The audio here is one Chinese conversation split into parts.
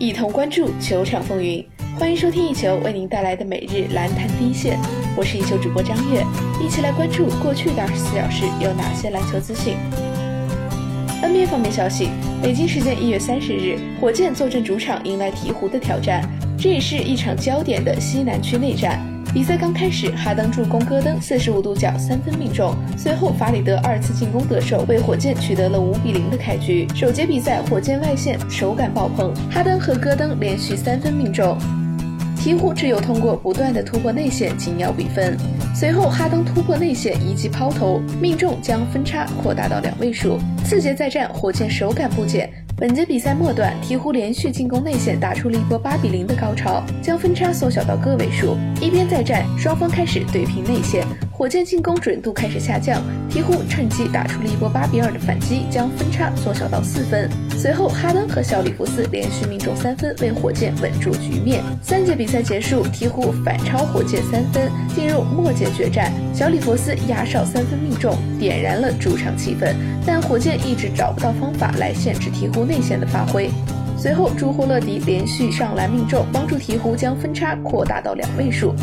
一同关注球场风云。欢迎收听一球为您带来的每日篮坛第一线，我是一球主播张悦，一起来关注过去的二十四小时有哪些篮球资讯。NBA 方面消息，北京时间一月三十日，火箭坐镇主场迎来鹈鹕的挑战，这也是一场焦点的西南区内战。比赛刚开始，哈登助攻戈登四十五度角三分命中，随后法里德二次进攻得手，为火箭取得了五比零的开局。首节比赛，火箭外线手感爆棚，哈登和戈登连续三分命中，鹈鹕只有通过不断的突破内线紧咬比分。随后，哈登突破内线一记抛投命中，将分差扩大到两位数。次节再战，火箭手感不减。本节比赛末段，鹈鹕连续进攻内线，打出了一波八比零的高潮，将分差缩小到个位数。一边再战，双方开始对拼内线，火箭进攻准度开始下降，鹈鹕趁机打出了一波八比二的反击，将分差缩小到四分。随后，哈登和小里弗斯连续命中三分，为火箭稳住局面。三节比赛结束，鹈鹕反超火箭三分，进入末节决战。小里弗斯压哨三分命中，点燃了主场气氛，但火箭一直找不到方法来限制鹈鹕。内线的发挥，随后朱霍勒迪连续上篮命中，帮助鹈鹕将分差扩大到两位数。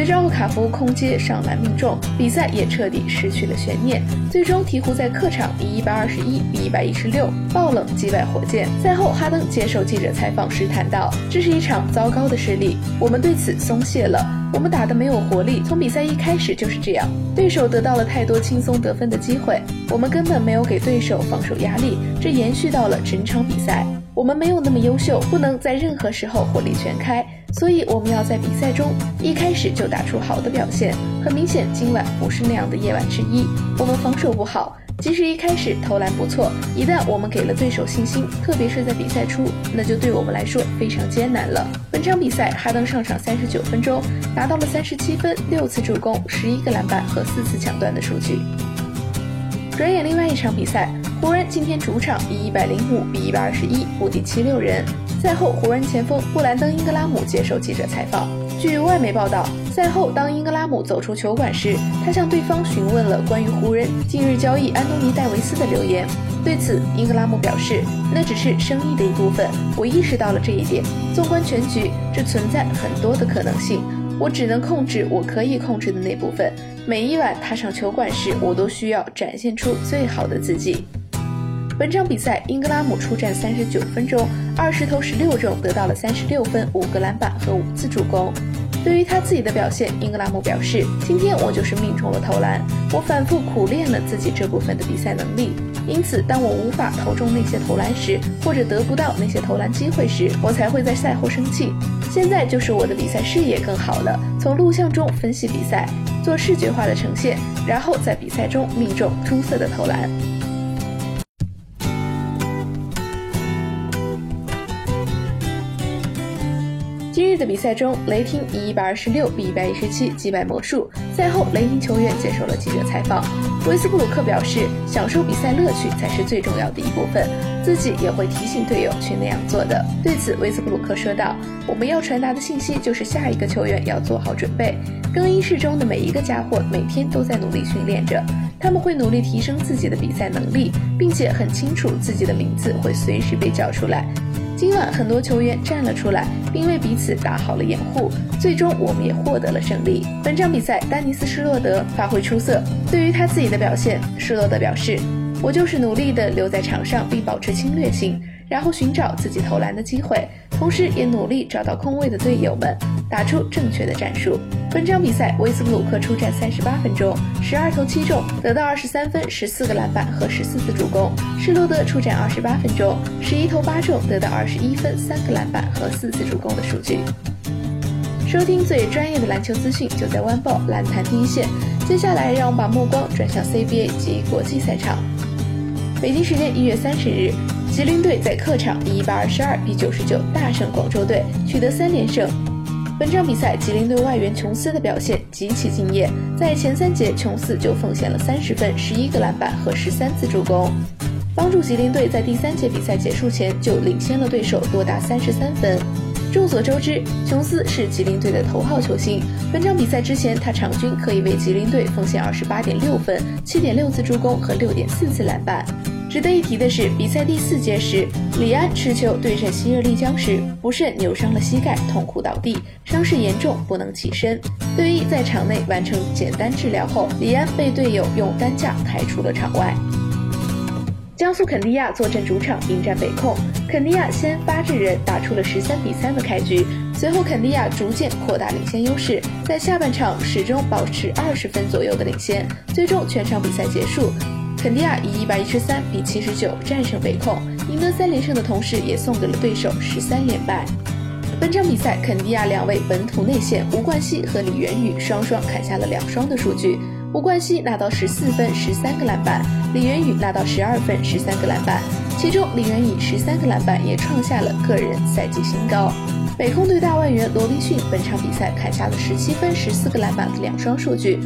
随着奥卡福空接上篮命中，比赛也彻底失去了悬念。最终，鹈鹕在客场以一百二十一比一百一十六爆冷击败火箭。赛后，哈登接受记者采访时谈到：“这是一场糟糕的失利，我们对此松懈了。我们打得没有活力，从比赛一开始就是这样。对手得到了太多轻松得分的机会，我们根本没有给对手防守压力，这延续到了整场比赛。我们没有那么优秀，不能在任何时候火力全开。”所以我们要在比赛中一开始就打出好的表现。很明显，今晚不是那样的夜晚之一。我们防守不好，即使一开始投篮不错，一旦我们给了对手信心，特别是在比赛初，那就对我们来说非常艰难了。本场比赛，哈登上场三十九分钟，拿到了三十七分、六次助攻、十一个篮板和四次抢断的数据。转眼另外一场比赛，湖人今天主场以一百零五比一百二十一不敌七六人。赛后，湖人前锋布兰登·英格拉姆接受记者采访。据外媒报道，赛后当英格拉姆走出球馆时，他向对方询问了关于湖人近日交易安东尼·戴维斯的留言。对此，英格拉姆表示：“那只是生意的一部分，我意识到了这一点。纵观全局，这存在很多的可能性，我只能控制我可以控制的那部分。每一晚踏上球馆时，我都需要展现出最好的自己。”本场比赛，英格拉姆出战三十九分钟，二十投十六中，得到了三十六分、五个篮板和五次助攻。对于他自己的表现，英格拉姆表示：“今天我就是命中了投篮，我反复苦练了自己这部分的比赛能力。因此，当我无法投中那些投篮时，或者得不到那些投篮机会时，我才会在赛后生气。现在就是我的比赛视野更好了，从录像中分析比赛，做视觉化的呈现，然后在比赛中命中出色的投篮。”今日的比赛中，雷霆以一百二十六比一百一十七击败魔术。赛后，雷霆球员接受了记者采访，威斯布鲁克表示，享受比赛乐趣才是最重要的一部分，自己也会提醒队友去那样做的。对此，威斯布鲁克说道：“我们要传达的信息就是下一个球员要做好准备。更衣室中的每一个家伙每天都在努力训练着，他们会努力提升自己的比赛能力，并且很清楚自己的名字会随时被叫出来。”今晚很多球员站了出来，并为彼此打好了掩护。最终，我们也获得了胜利。本场比赛，丹尼斯施洛德发挥出色。对于他自己的表现，施洛德表示：“我就是努力地留在场上，并保持侵略性，然后寻找自己投篮的机会，同时也努力找到空位的队友们，打出正确的战术。”本场比赛，威斯布鲁克出战三十八分钟，十二投七中，得到二十三分、十四个篮板和十四次助攻。施罗德出战二十八分钟，十一投八中，得到二十一分、三个篮板和四次助攻的数据。收听最专业的篮球资讯，就在湾报篮坛第一线。接下来，让我们把目光转向 CBA 及国际赛场。北京时间一月三十日，吉林队在客场以一百二十二比九十九大胜广州队，取得三连胜。本场比赛，吉林队外援琼斯的表现极其敬业。在前三节，琼斯就奉献了三十分、十一个篮板和十三次助攻，帮助吉林队在第三节比赛结束前就领先了对手多达三十三分。众所周知，琼斯是吉林队的头号球星。本场比赛之前，他场均可以为吉林队奉献二十八点六分、七点六次助攻和六点四次篮板。值得一提的是，比赛第四节时，李安持球对阵西热丽江时不慎扭伤了膝盖，痛苦倒地，伤势严重，不能起身。队医在场内完成简单治疗后，李安被队友用担架抬出了场外。江苏肯尼亚坐镇主场迎战北控，肯尼亚先发制人，打出了十三比三的开局。随后肯尼亚逐渐扩大领先优势，在下半场始终保持二十分左右的领先。最终全场比赛结束。肯尼亚以一百一十三比七十九战胜北控，赢得三连胜的同时，也送给了对手十三连败。本场比赛，肯尼亚两位本土内线吴冠希和李源宇双双砍下了两双的数据。吴冠希拿到十四分、十三个篮板，李源宇拿到十二分、十三个篮板。其中，李源宇十三个篮板也创下了个人赛季新高。北控队大外援罗宾逊本场比赛砍下了十七分、十四个篮板的两双数据。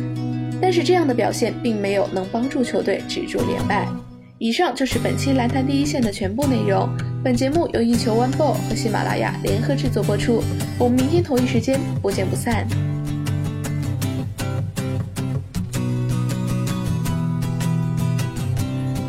但是这样的表现并没有能帮助球队止住连败。以上就是本期篮坛第一线的全部内容。本节目由一球 One Ball 和喜马拉雅联合制作播出。我们明天同一时间不见不散。